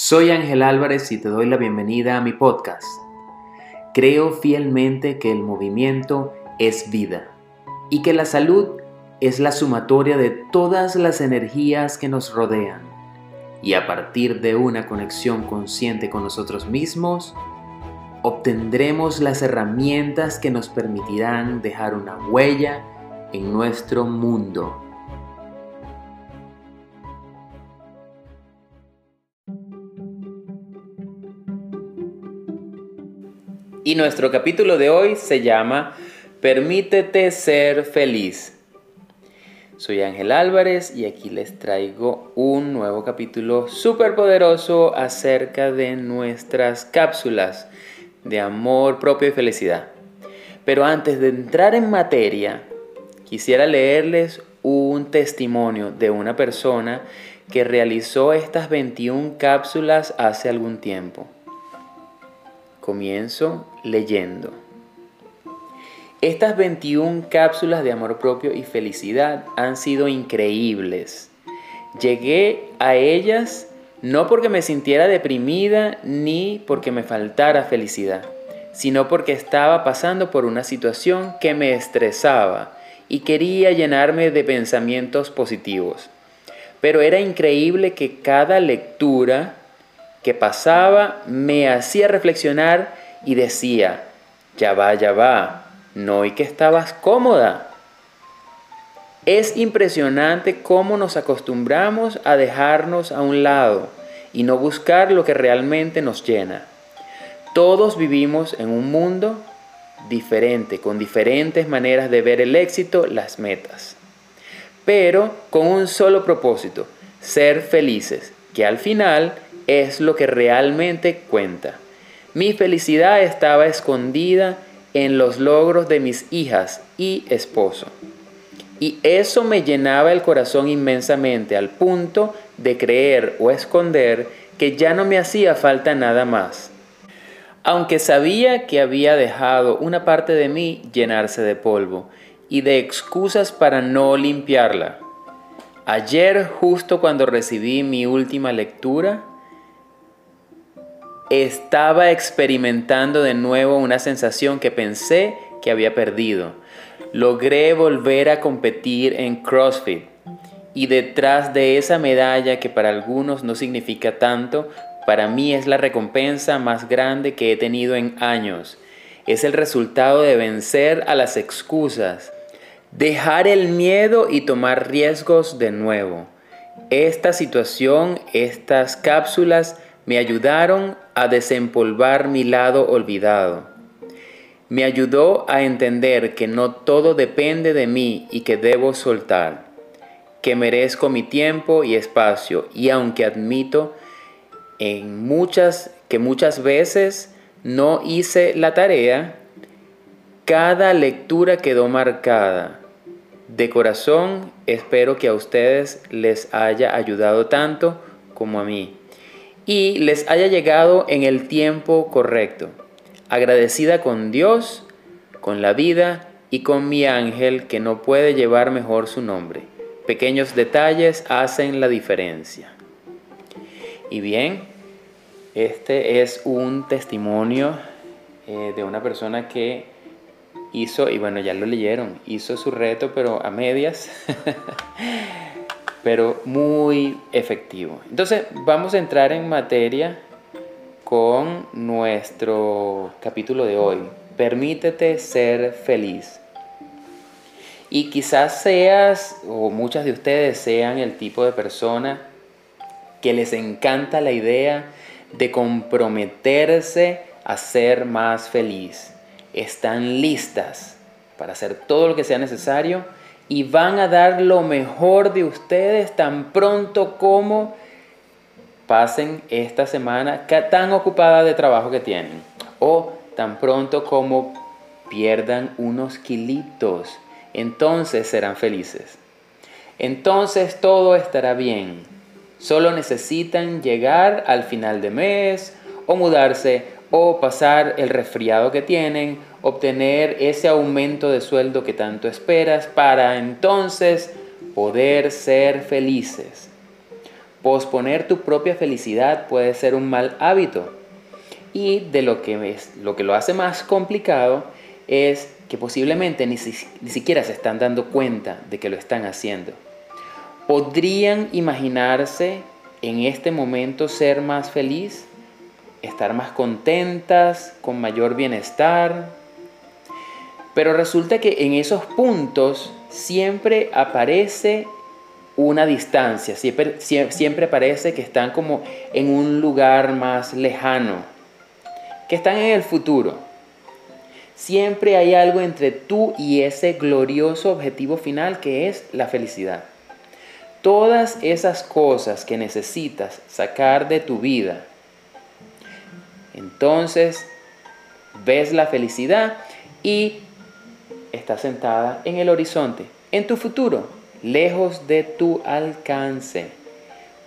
Soy Ángel Álvarez y te doy la bienvenida a mi podcast. Creo fielmente que el movimiento es vida y que la salud es la sumatoria de todas las energías que nos rodean. Y a partir de una conexión consciente con nosotros mismos, obtendremos las herramientas que nos permitirán dejar una huella en nuestro mundo. Y nuestro capítulo de hoy se llama Permítete ser feliz. Soy Ángel Álvarez y aquí les traigo un nuevo capítulo súper poderoso acerca de nuestras cápsulas de amor propio y felicidad. Pero antes de entrar en materia, quisiera leerles un testimonio de una persona que realizó estas 21 cápsulas hace algún tiempo. Comienzo leyendo. Estas 21 cápsulas de amor propio y felicidad han sido increíbles. Llegué a ellas no porque me sintiera deprimida ni porque me faltara felicidad, sino porque estaba pasando por una situación que me estresaba y quería llenarme de pensamientos positivos. Pero era increíble que cada lectura que pasaba me hacía reflexionar y decía, ya va, ya va, no y que estabas cómoda. Es impresionante cómo nos acostumbramos a dejarnos a un lado y no buscar lo que realmente nos llena. Todos vivimos en un mundo diferente, con diferentes maneras de ver el éxito, las metas, pero con un solo propósito, ser felices, que al final es lo que realmente cuenta. Mi felicidad estaba escondida en los logros de mis hijas y esposo. Y eso me llenaba el corazón inmensamente al punto de creer o esconder que ya no me hacía falta nada más. Aunque sabía que había dejado una parte de mí llenarse de polvo y de excusas para no limpiarla. Ayer, justo cuando recibí mi última lectura, estaba experimentando de nuevo una sensación que pensé que había perdido. Logré volver a competir en CrossFit y detrás de esa medalla que para algunos no significa tanto, para mí es la recompensa más grande que he tenido en años. Es el resultado de vencer a las excusas, dejar el miedo y tomar riesgos de nuevo. Esta situación, estas cápsulas, me ayudaron a desempolvar mi lado olvidado. Me ayudó a entender que no todo depende de mí y que debo soltar, que merezco mi tiempo y espacio y aunque admito en muchas que muchas veces no hice la tarea, cada lectura quedó marcada. De corazón espero que a ustedes les haya ayudado tanto como a mí y les haya llegado en el tiempo correcto. Agradecida con Dios, con la vida y con mi ángel que no puede llevar mejor su nombre. Pequeños detalles hacen la diferencia. Y bien, este es un testimonio eh, de una persona que hizo, y bueno, ya lo leyeron, hizo su reto, pero a medias. pero muy efectivo. Entonces vamos a entrar en materia con nuestro capítulo de hoy. Permítete ser feliz. Y quizás seas, o muchas de ustedes sean el tipo de persona que les encanta la idea de comprometerse a ser más feliz. Están listas para hacer todo lo que sea necesario y van a dar lo mejor de ustedes tan pronto como pasen esta semana tan ocupada de trabajo que tienen o tan pronto como pierdan unos kilitos. Entonces serán felices. Entonces todo estará bien. Solo necesitan llegar al final de mes o mudarse o pasar el resfriado que tienen, obtener ese aumento de sueldo que tanto esperas para entonces poder ser felices. Posponer tu propia felicidad puede ser un mal hábito. Y de lo que, es, lo, que lo hace más complicado es que posiblemente ni, ni siquiera se están dando cuenta de que lo están haciendo. ¿Podrían imaginarse en este momento ser más feliz? ¿Estar más contentas? ¿Con mayor bienestar? Pero resulta que en esos puntos siempre aparece una distancia, siempre, siempre parece que están como en un lugar más lejano, que están en el futuro. Siempre hay algo entre tú y ese glorioso objetivo final que es la felicidad. Todas esas cosas que necesitas sacar de tu vida, entonces ves la felicidad y está sentada en el horizonte, en tu futuro, lejos de tu alcance.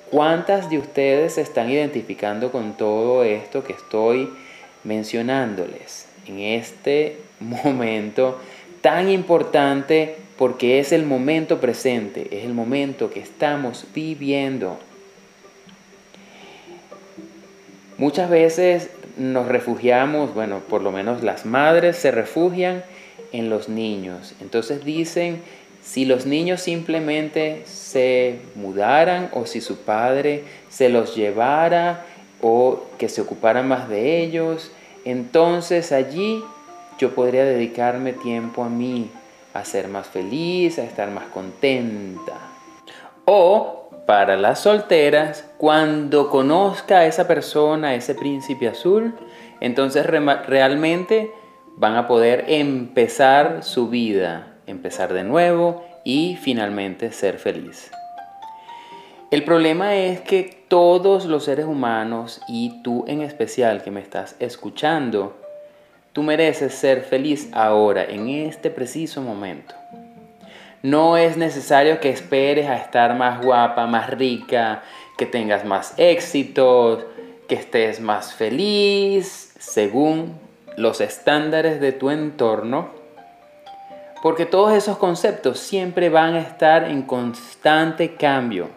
¿Cuántas de ustedes se están identificando con todo esto que estoy mencionándoles en este momento tan importante porque es el momento presente, es el momento que estamos viviendo? Muchas veces nos refugiamos, bueno, por lo menos las madres se refugian en los niños. Entonces dicen, si los niños simplemente se mudaran o si su padre se los llevara o que se ocupara más de ellos, entonces allí yo podría dedicarme tiempo a mí, a ser más feliz, a estar más contenta. O para las solteras, cuando conozca a esa persona, a ese príncipe azul, entonces realmente van a poder empezar su vida, empezar de nuevo y finalmente ser feliz. El problema es que todos los seres humanos y tú en especial que me estás escuchando, tú mereces ser feliz ahora, en este preciso momento. No es necesario que esperes a estar más guapa, más rica, que tengas más éxitos, que estés más feliz, según los estándares de tu entorno, porque todos esos conceptos siempre van a estar en constante cambio.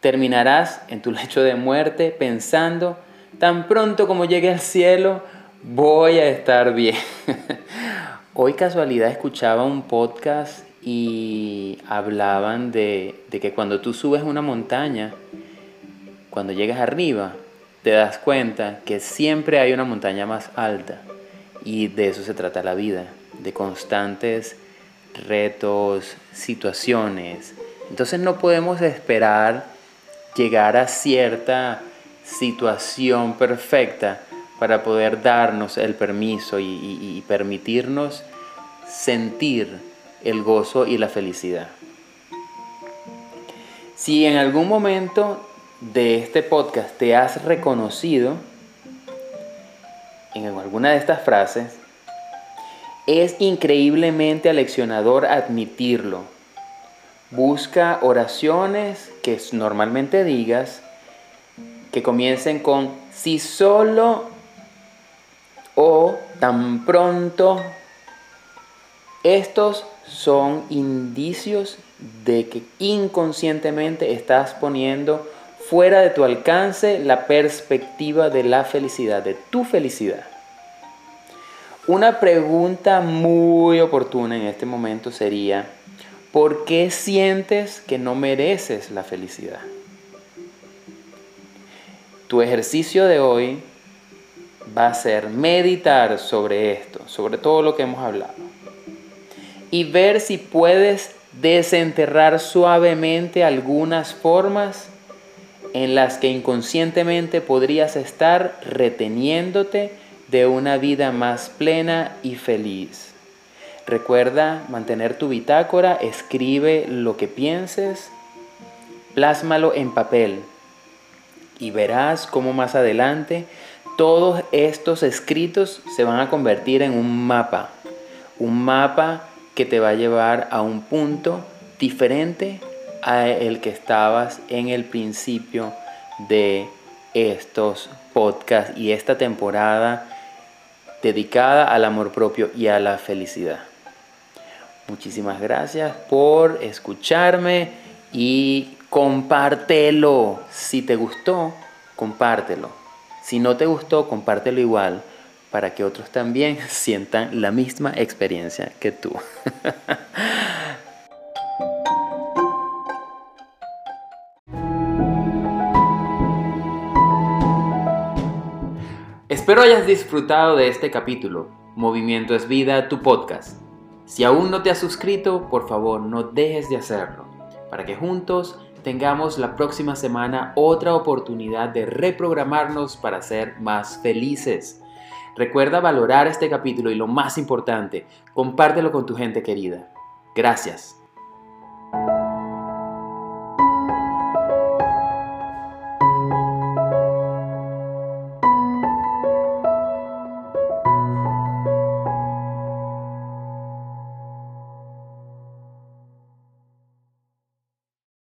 Terminarás en tu lecho de muerte pensando, tan pronto como llegue al cielo, voy a estar bien. Hoy casualidad escuchaba un podcast y hablaban de, que cuando tú subes una montaña, cuando llegas arriba, te das cuenta que siempre hay una montaña más alta. Y de eso se trata la vida, de constantes retos, situaciones. Entonces no podemos esperar llegar a cierta situación perfecta para poder darnos el permiso y, permitirnos sentir el gozo y la felicidad. Si en algún momento de este podcast te has reconocido, alguna de estas frases, es increíblemente aleccionador admitirlo. Busca oraciones que normalmente digas que comiencen con si solo o tan pronto. Estos son indicios de que inconscientemente estás poniendo fuera de tu alcance la perspectiva de la felicidad, de tu felicidad. Una pregunta muy oportuna en este momento sería, ¿por qué sientes que no mereces la felicidad? Tu ejercicio de hoy va a ser meditar sobre esto, sobre todo lo que hemos hablado, y ver si puedes desenterrar suavemente algunas formas en las que inconscientemente podrías estar reteniéndote de una vida más plena y feliz. Recuerda mantener tu bitácora, escribe lo que pienses, plásmalo en papel y verás cómo más adelante todos estos escritos se van a convertir en un mapa, un mapa que te va a llevar a un punto diferente a el que estabas en el principio de estos podcasts y esta temporada dedicada al amor propio y a la felicidad. Muchísimas gracias por escucharme y compártelo. Si te gustó, compártelo. Si no te gustó, compártelo igual para que otros también sientan la misma experiencia que tú. Espero hayas disfrutado de este capítulo. Movimiento es vida, tu podcast. Si aún no te has suscrito, por favor no dejes de hacerlo, para que juntos tengamos la próxima semana otra oportunidad de reprogramarnos para ser más felices. Recuerda valorar este capítulo y lo más importante, compártelo con tu gente querida. Gracias.